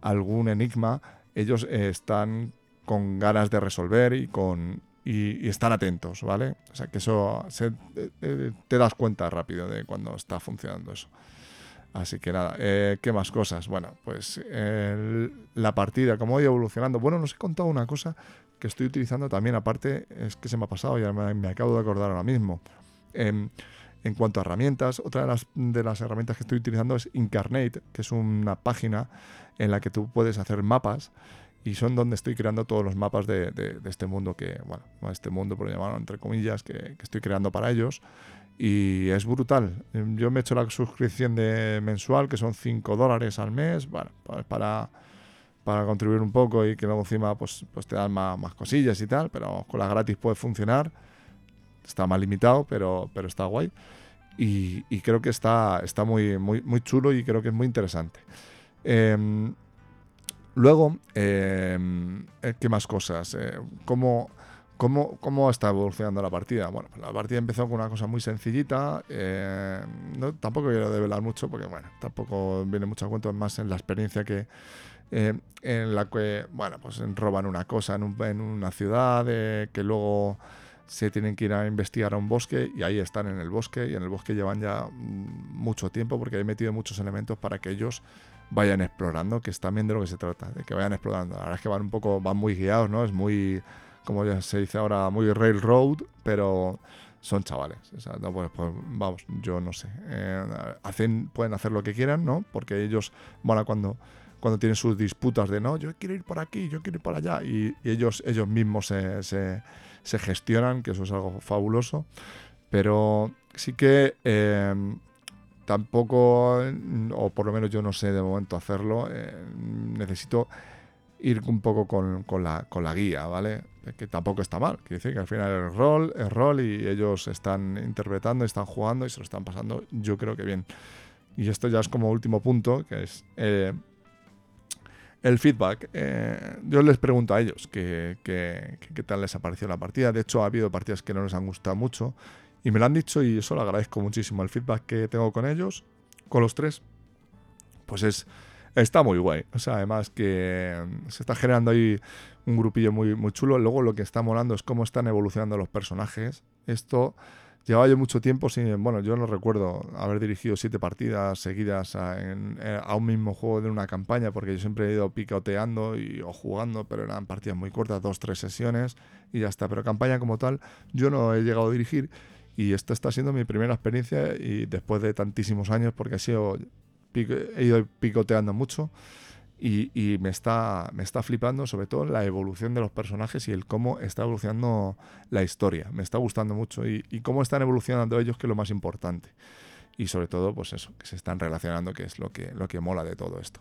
algún enigma, ellos eh, están con ganas de resolver y con, y, estar atentos, ¿vale? O sea, que eso eh, eh, te das cuenta rápido de cuando está funcionando eso. Así que nada, ¿qué más cosas? Bueno, pues la partida, cómo voy evolucionando. Bueno, nos he contado una cosa que estoy utilizando también, aparte, es que se me ha pasado, ya me, me acabo de acordar ahora mismo. En cuanto a herramientas, otra de las, de las herramientas que estoy utilizando es Incarnate, que es una página en la que tú puedes hacer mapas y son donde estoy creando todos los mapas de, de, este mundo que, bueno, este mundo por llamarlo entre comillas, que, que, estoy creando para ellos. Y es brutal. Yo me he hecho la suscripción de mensual, que son 5 dólares al mes, pues para, para contribuir un poco y que luego encima pues, pues te dan más, más cosillas y tal, pero con la gratis puede funcionar. Está más limitado, pero, pero está guay. Y, creo que está, está muy, muy, muy chulo y creo que es muy interesante. Eh, Luego, em, eh, ¿qué más cosas? Eh, ¿cómo, cómo, está evolucionando la partida? Bueno, pues la partida empezó con una cosa muy sencillita. Eh, no, tampoco quiero develar mucho porque, bueno, tampoco viene mucho a cuento, más en la experiencia que. en la que, bueno, pues roban una cosa en una ciudad, que luego se tienen que ir a investigar a un bosque y ahí están en el bosque y en el bosque llevan ya mm, mucho tiempo porque he metido muchos elementos para que ellos vayan explorando, que es también de lo que se trata, de que vayan explorando. La verdad es que van un poco, van muy guiados, ¿no? Es muy, como ya se dice ahora, muy railroad, pero son chavales. Pues, pues, vamos, yo no sé. Eh, hacen, pueden hacer lo que quieran, ¿no? Porque ellos van a cuando, cuando tienen sus disputas de no, yo quiero ir por aquí, yo quiero ir por allá, y, ellos, ellos mismos se, se, gestionan, que eso es algo fabuloso. Pero sí que em, tampoco, o por lo menos yo no sé de momento hacerlo, eh, necesito ir un poco con, con, la, con la guía, ¿vale? Que tampoco está mal. Quiere decir que al final el rol es rol y ellos están interpretando, están jugando y se lo están pasando, yo creo que bien. Y esto ya es como último punto, que es eh, el feedback. Eh, yo les pregunto a ellos qué qué tal les ha parecido la partida. De hecho, ha habido partidas que no les han gustado mucho y me lo han dicho y eso lo agradezco muchísimo. El feedback que tengo con ellos, con los tres, pues es está muy guay. O sea, además que mm, se está generando ahí un grupillo muy, muy chulo. Luego lo que está molando es cómo están evolucionando los personajes. Esto llevaba yo mucho tiempo sin. Bueno, yo no recuerdo haber dirigido siete partidas seguidas a, un mismo juego de una campaña, porque yo siempre he ido picoteando y, o jugando, pero eran partidas muy cortas, dos, tres sesiones y ya está. Pero campaña como tal, yo no he llegado a dirigir. Y esta está siendo mi primera experiencia y después de tantísimos años, porque ha sido he ido picoteando mucho y, me, está, me está flipando sobre todo la evolución de los personajes y el cómo está evolucionando la historia. Me está gustando mucho y, cómo están evolucionando ellos, que es lo más importante. Y sobre todo, pues eso, que se están relacionando, que es lo que, lo que mola de todo esto.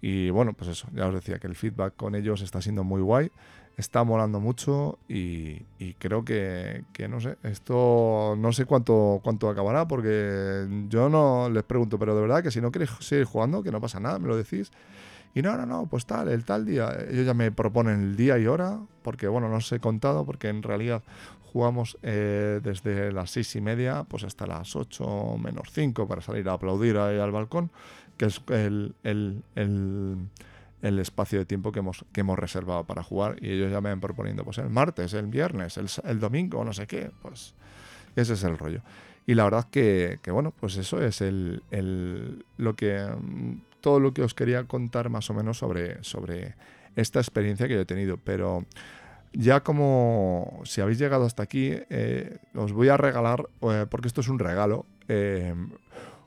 Y bueno, pues eso, ya os decía que el feedback con ellos está siendo muy guay está molando mucho y, creo que, no sé, esto no sé cuánto, cuánto acabará porque yo no les pregunto, pero de verdad que si no queréis seguir jugando, que no pasa nada, me lo decís. Y no, no, no, pues tal, el tal día. Ellos ya me proponen el día y hora, porque bueno, no os he contado, porque en realidad jugamos eh, desde las seis y media pues hasta las ocho menos cinco para salir a aplaudir ahí al balcón, que es el, el el espacio de tiempo que hemos, que hemos reservado para jugar y ellos ya me van proponiendo pues el martes, el viernes, el, el domingo, no sé qué, pues ese es el rollo. Y la verdad que, que bueno, pues eso es el, el, lo que todo lo que os quería contar más o menos sobre, sobre esta experiencia que yo he tenido, pero ya como si habéis llegado hasta aquí, eh, os voy a regalar, eh, porque esto es un regalo, eh,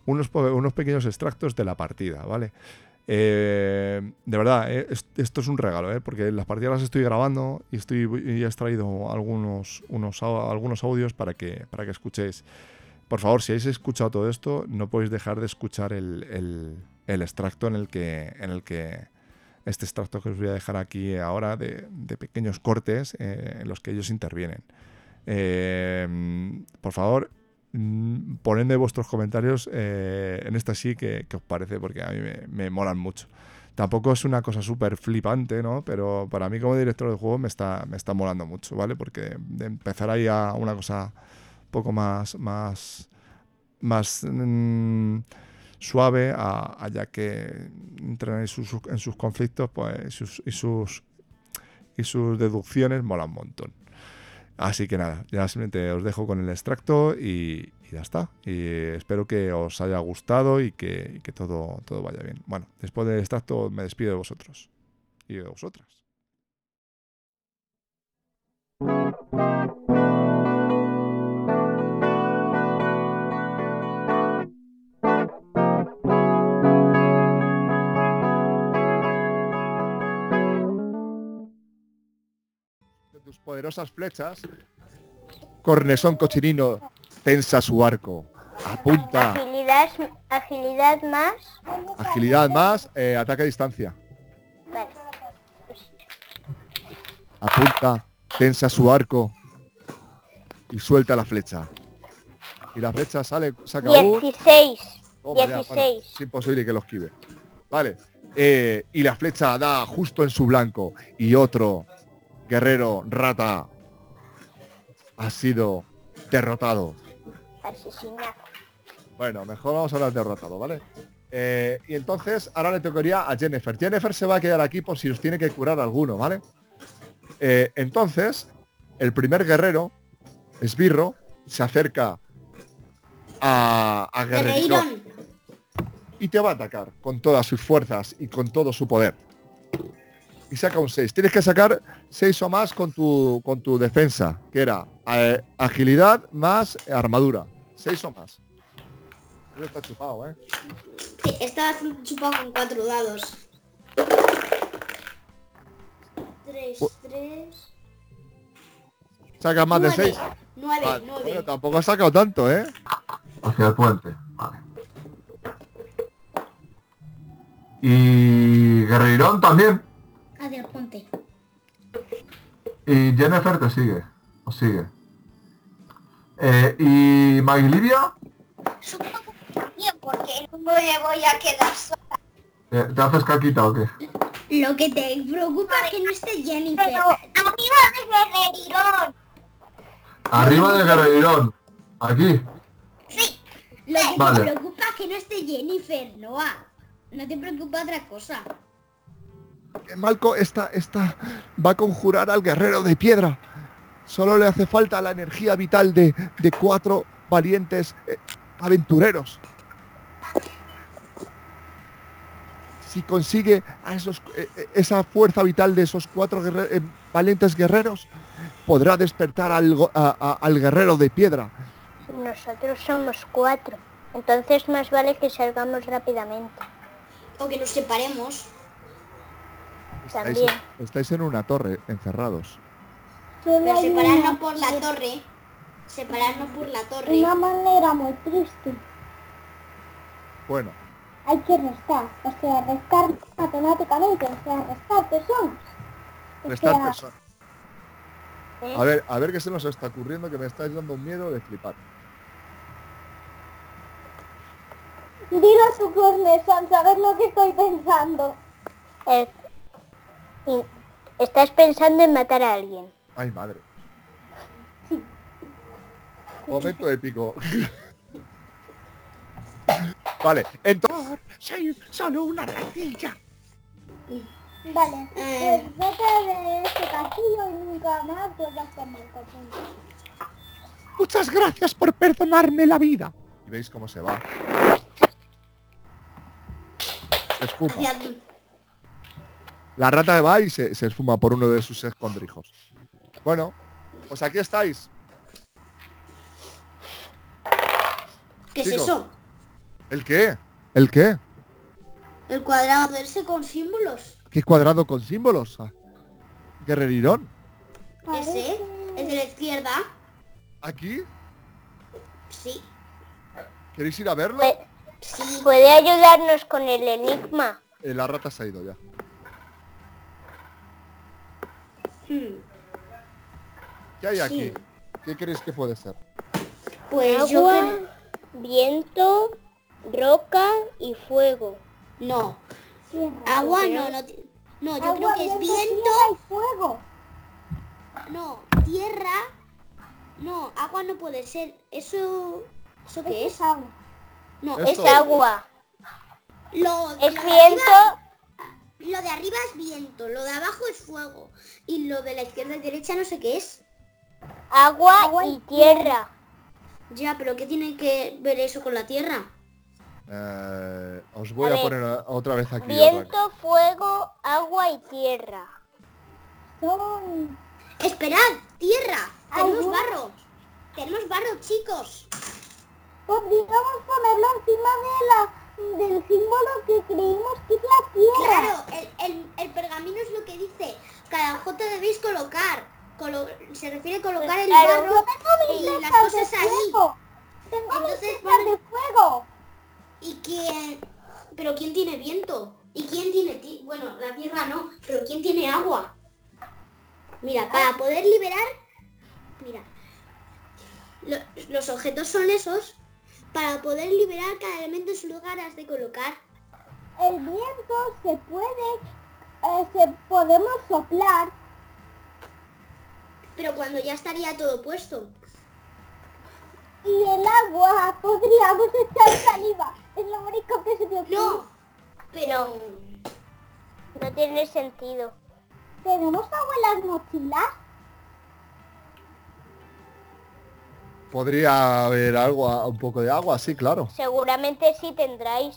unos, unos pequeños extractos de la partida, ¿vale? De verdad, esto es un regalo, porque las partidas las estoy grabando y, estoy, y he extraído algunos, unos, algunos audios para que, para que escuchéis. Por favor, si habéis escuchado todo esto, no podéis dejar de escuchar el, extracto en el, que, en el que este extracto que os voy a dejar aquí ahora de, pequeños cortes en los que ellos intervienen. por favor, Mm, ponedme vuestros comentarios eh, en esta sí que, os parece, porque a mí me, molan mucho. Tampoco es una cosa súper flipante, ¿no? Pero para mí como director de juego me está, me está molando mucho, ¿vale? Porque de empezar ahí a una cosa un poco más, más, más mm, suave, a, ya que entran en sus, en sus conflictos pues, y, sus, y sus deducciones molan un montón. Así que nada, ya simplemente os dejo con el extracto y, ya está. Y espero que os haya gustado y que, que, todo, todo vaya bien. Bueno, después del extracto me despido de vosotros y de vosotras. Poderosas flechas. Cornesón cochinino tensa su arco. Apunta. Agilidad, agilidad más. Agilidad más, eh, ataque a distancia. Apunta, tensa su arco y suelta la flecha. Y la flecha sale, saca 16. 16. es imposible que lo esquive. Vale. Eh, y la flecha da justo en su blanco. Y otro guerrero rata ha sido derrotado. Bueno, mejor vamos a hablar de derrotado, ¿vale? Eh, y entonces ahora le tocaría a Jennifer. Jennifer se va a quedar aquí por si os tiene que curar alguno, ¿vale? Eh, entonces, el primer guerrero, Esbirro, se acerca a, a Guerrero y te va a atacar con todas sus fuerzas y con todo su poder. Y saca un 6. Tienes que sacar 6 o más con tu, con tu defensa, que era eh, agilidad más armadura. 6 o más. Está chupado, ¿eh? Sí, está chupado con cuatro dados. 3, Bu- 3... Saca más de 6. 9, Vale, 9. bueno, tampoco has sacado tanto, ¿eh? Hacia el puente. Vale. Y Guerreirón también. Hacia el puente. Y Jennifer te sigue. O sigue. Eh, y Maglivia Supongo que también, porque no me voy a quedar sola. eh, ¿Te haces caquita o qué? Lo que te preocupa es que no esté Jennifer. Pero arriba de Guerrerirón. Arriba de Guerreirón. Aquí. Sí. Lo que Vale. te preocupa es que no esté Jennifer, Noah. No te preocupa otra cosa. Malco esta, esta va a conjurar al guerrero de piedra. Solo le hace falta la energía vital de, de cuatro valientes eh, aventureros. Si consigue a esos, eh, eh, esa fuerza vital de esos cuatro guerre- eh, valientes guerreros, podrá despertar al, a- al guerrero de piedra. Nosotros somos cuatro. Entonces más vale que salgamos rápidamente. O que nos separemos. Estáis, También. estáis en una torre, encerrados. Pero separarnos por la torre. Separarnos por la torre. Una manera muy triste. Bueno, Hay que restar. O sea, restar matemáticamente. O sea, restar personas. O restar sea, personas. ¿eh? A ver, a ver qué se nos está ocurriendo que me estáis dando un miedo de flipar. Dilo tú, Cosmesan, sabes lo que estoy pensando. Eh, y- estás pensando en matar a alguien. Ay, madre. Momento épico. vale, entonces... Soy solo una ratilla. Vale, pues vete de este castillo y nunca más vuelvas con Marco. punto. Muchas gracias por perdonarme la vida. Y veis cómo se va. Hacia- La rata va y se, se esfuma por uno de sus escondrijos. Bueno, pues aquí estáis. ¿Qué es eso? ¿El qué? ¿El qué? El cuadrado ese con símbolos. ¿Qué cuadrado con símbolos? Ah, Guerrerirón. Ese. El de la izquierda. ¿Aquí? Sí. ¿Queréis ir a verlo? Pu- Sí. ¿Puede ayudarnos con el enigma? Eh, la rata se ha ido ya. Hmm. ¿Qué hay aquí? Sí. ¿Qué creéis que puede ser? Pues yo Agua, creo... viento, roca y fuego. No. Tierra. Agua no, no. No, yo Agua, creo que es viento, y fuego. No, tierra. No, agua no puede ser. Eso. ¿Eso qué es? agua. No, Esto- Es agua. lo, Es viento. Lo de arriba es viento, lo de abajo es fuego. Y lo de la izquierda y derecha no sé qué es. Agua Agua y y tierra. Ya, pero ¿qué tiene que ver eso con la tierra? Eh, os voy A poner a- otra vez aquí. otra Viento, fuego, agua y tierra. Son... Esperad, tierra. Tenemos barro. Tenemos barro, chicos. Podríamos ponerlo encima de la, del símbolo que creímos que es la tierra. Claro, el, el- el pergamino es lo que dice. Cada J debéis colocar. Colo- se refiere a colocar el Claro. barro y las de cosas ahí. fuego. Tengo Entonces ponen- de fuego. ¿Y quién? ¿Pero quién tiene viento? ¿Y quién tiene ti- Bueno, la tierra no, pero ¿quién tiene agua? Mira, para poder liberar... Mira. lo- los objetos son esos. Para poder liberar cada elemento en su lugar has de colocar. El viento se puede, eh, se podemos soplar. Pero cuando ya estaría todo puesto. Y el agua podríamos echar saliva. Es lo único que se me ocurre. No, pero... No tiene sentido. ¿Tenemos agua en las mochilas? Podría haber algo, un poco de agua, sí, claro. Seguramente sí tendráis.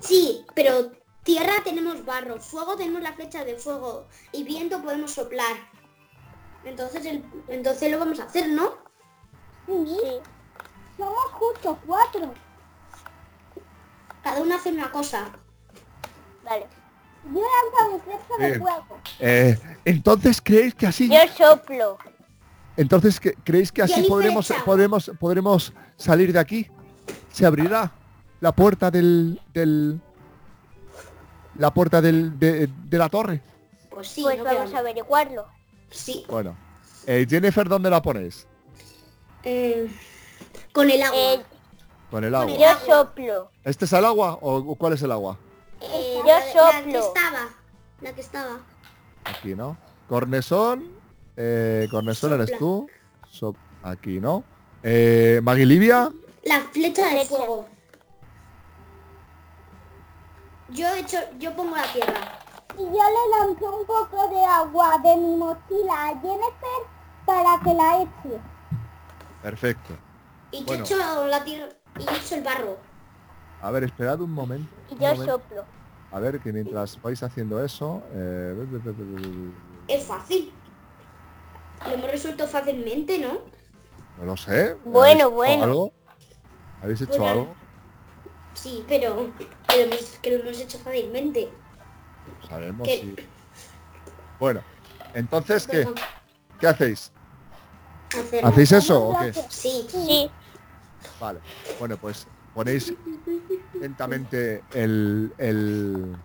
Sí, pero Tierra tenemos barro, fuego tenemos la flecha de fuego y viento podemos soplar. Entonces, el- entonces lo vamos a hacer, ¿no? Sí, somos justo cuatro. Cada uno hace una cosa. Vale. Yo lanzo mi flecha de fuego. Eh, entonces, ¿creéis que así... Yo soplo. Entonces, ¿que- ¿creéis que así podremos, podremos, podremos salir de aquí? ¿Se abrirá la puerta del... del la puerta del, de, de la torre? Pues sí, Pues no vamos a averiguarlo. Sí. Bueno. Eh, Jennifer, ¿dónde la pones? Eh, con el agua. Eh, Con el agua. el yo soplo. ¿Este es el agua o cuál es el agua? Eh, yo la, la que soplo. estaba. La que estaba. Aquí, ¿no? Cornesón. Eh, Cornesón eres tú. So- aquí, ¿no? Eh, Maguilivia. La flecha de Flecha. fuego. Yo he hecho, yo pongo la tierra. Y yo le lanzo un poco de agua de mi mochila a Jennifer para que la eche. Perfecto. Y yo Bueno. he hecho la tierra y he hecho el barro. A ver, esperad un momento. Y yo momento. soplo. A ver, que mientras vais haciendo eso... eh, Es fácil. Lo hemos resuelto fácilmente, ¿no? No lo sé. Bueno, ¿habéis hecho bueno. algo? ¿Habéis hecho Bueno. algo? Sí, pero, pero hemos- que lo hemos hecho fácilmente. Sabemos ¿Qué? si... Bueno, entonces, ¿qué? Bueno, ¿Qué hacéis? hacer- ¿Hacéis eso o qué? Sí. Sí. Vale. Bueno, pues ponéis lentamente el, el,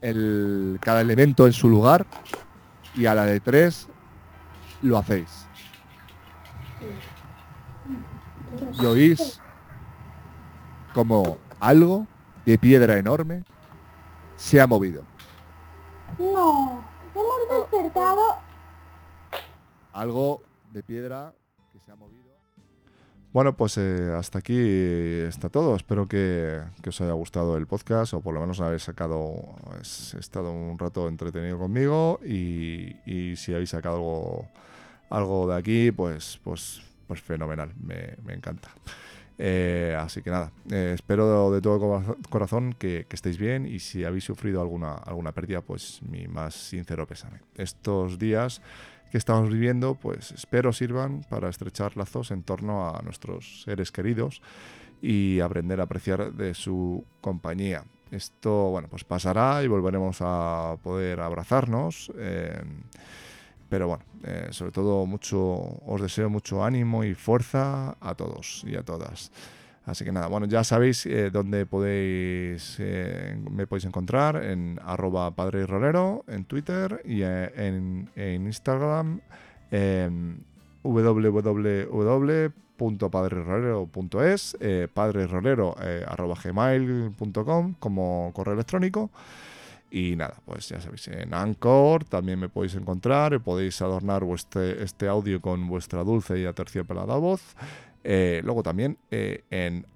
el- cada elemento en su lugar y a la de tres lo hacéis. Y oís como algo de piedra enorme se ha movido. No, hemos despertado. Algo de piedra que se ha movido. Bueno, pues eh, hasta aquí está todo. Espero que, que os haya gustado el podcast o por lo menos habéis sacado, has estado un rato entretenido conmigo y, y si habéis sacado algo, algo de aquí, pues, pues, pues fenomenal, me, me encanta. Eh, así que nada, eh, espero de todo cora- corazón que, que estéis bien y si habéis sufrido alguna, alguna pérdida, pues mi más sincero pésame. Estos días que estamos viviendo, pues espero sirvan para estrechar lazos en torno a nuestros seres queridos y aprender a apreciar de su compañía. Esto, bueno, pues pasará y volveremos a poder abrazarnos. eh, pero bueno, eh, sobre todo mucho, os deseo mucho ánimo y fuerza a todos y a todas. Así que nada, bueno, ya sabéis eh, dónde podéis, eh, me podéis encontrar en arroba padre rolero, en Twitter y eh, en, en Instagram, www.padrerolero.es, padrerolero eh, arroba gmail.com como correo electrónico. Y nada, pues ya sabéis, en Anchor también me podéis encontrar, podéis adornar vuestre, este audio con vuestra dulce y aterciopelada voz. Eh, luego también eh, en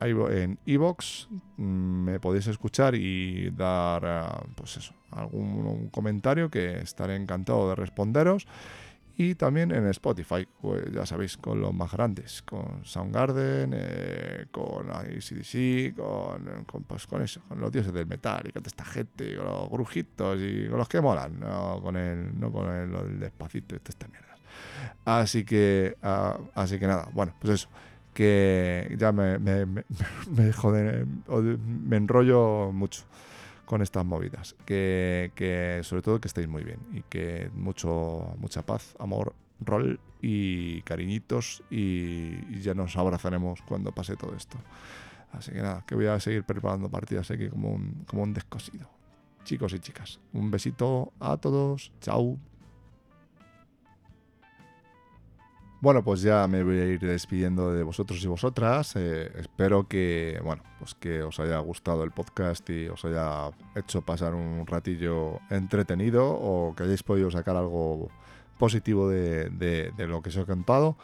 iVoox mm, me podéis escuchar y dar ah, pues eso, algún comentario que estaré encantado de responderos. Y también en Spotify, pues ya sabéis, con los más grandes, con Soundgarden, eh, con ACDC, con, con, pues, con eso, con los dioses del metal y con esta gente, con los grujitos y con los que molan, no con el, no con el, despacito y todas estas mierdas. Así que, ah, así que nada, bueno, pues eso, que ya me, me, de- me enrollo mucho con estas movidas. Que, que sobre todo que estéis muy bien y que mucho, mucha paz, amor, rol y cariñitos y, y ya nos abrazaremos cuando pase todo esto. Así que nada, que voy a seguir preparando partidas aquí como un, como un descosido. Chicos y chicas, un besito a todos. Chao. Bueno, pues ya me voy a ir despidiendo de vosotros y vosotras. Eh, espero que, bueno, pues que os haya gustado el podcast y os haya hecho pasar un ratillo entretenido o que hayáis podido sacar algo positivo de, de- de lo que os he contado.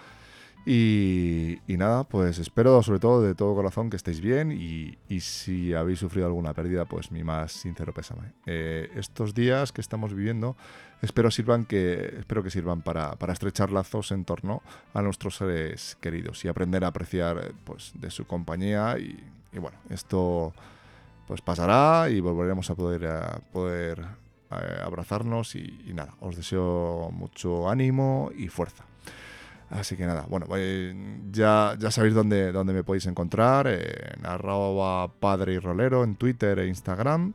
Y, nada, pues espero sobre todo de todo corazón que estéis bien y, si habéis sufrido alguna pérdida, pues mi más sincero pésame. Eh, estos días que estamos viviendo espero sirvan que espero que sirvan para, estrechar lazos en torno a nuestros seres queridos y aprender a apreciar eh, pues de su compañía y, bueno esto pues pasará y volveremos a poder, a poder eh, abrazarnos y nada, os deseo mucho ánimo y fuerza. Así que nada, bueno, ya, ya sabéis dónde, dónde me podéis encontrar, eh, en arroba padre y rolero, en Twitter e Instagram,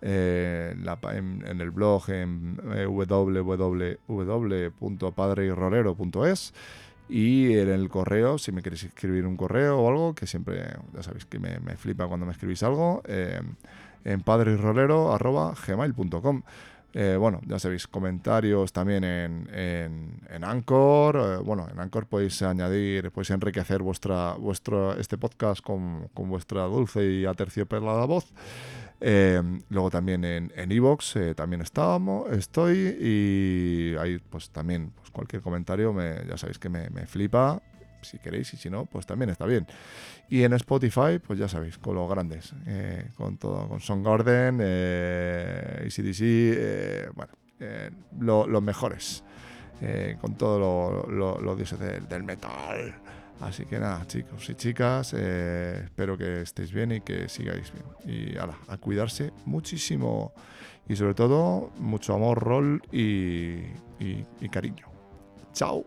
eh, en el blog en eh, www.padreyrolero.es y en el correo, si me queréis escribir un correo o algo, que siempre, ya sabéis que me, me flipa cuando me escribís algo, eh, en padreyrolero.gmail.com. Eh, bueno, ya sabéis, comentarios también en, en, en Anchor. eh, bueno, en Anchor podéis añadir, podéis enriquecer vuestra, vuestro, este podcast con, con vuestra dulce y aterciopelada voz. Eh, luego también en en Evox también estábamos, estoy y ahí pues también pues cualquier comentario me, ya sabéis que me, me flipa si queréis y si no pues también está bien y en Spotify pues ya sabéis con los grandes eh, con todo con Soundgarden eh, ACDC eh, bueno eh, lo- los mejores eh, con todos lo- lo- los dioses del- metal Así que nada, chicos y chicas, espero que estéis bien y que sigáis bien. Y ala, a cuidarse muchísimo. Y sobre todo, mucho amor, rol y cariño. Chao.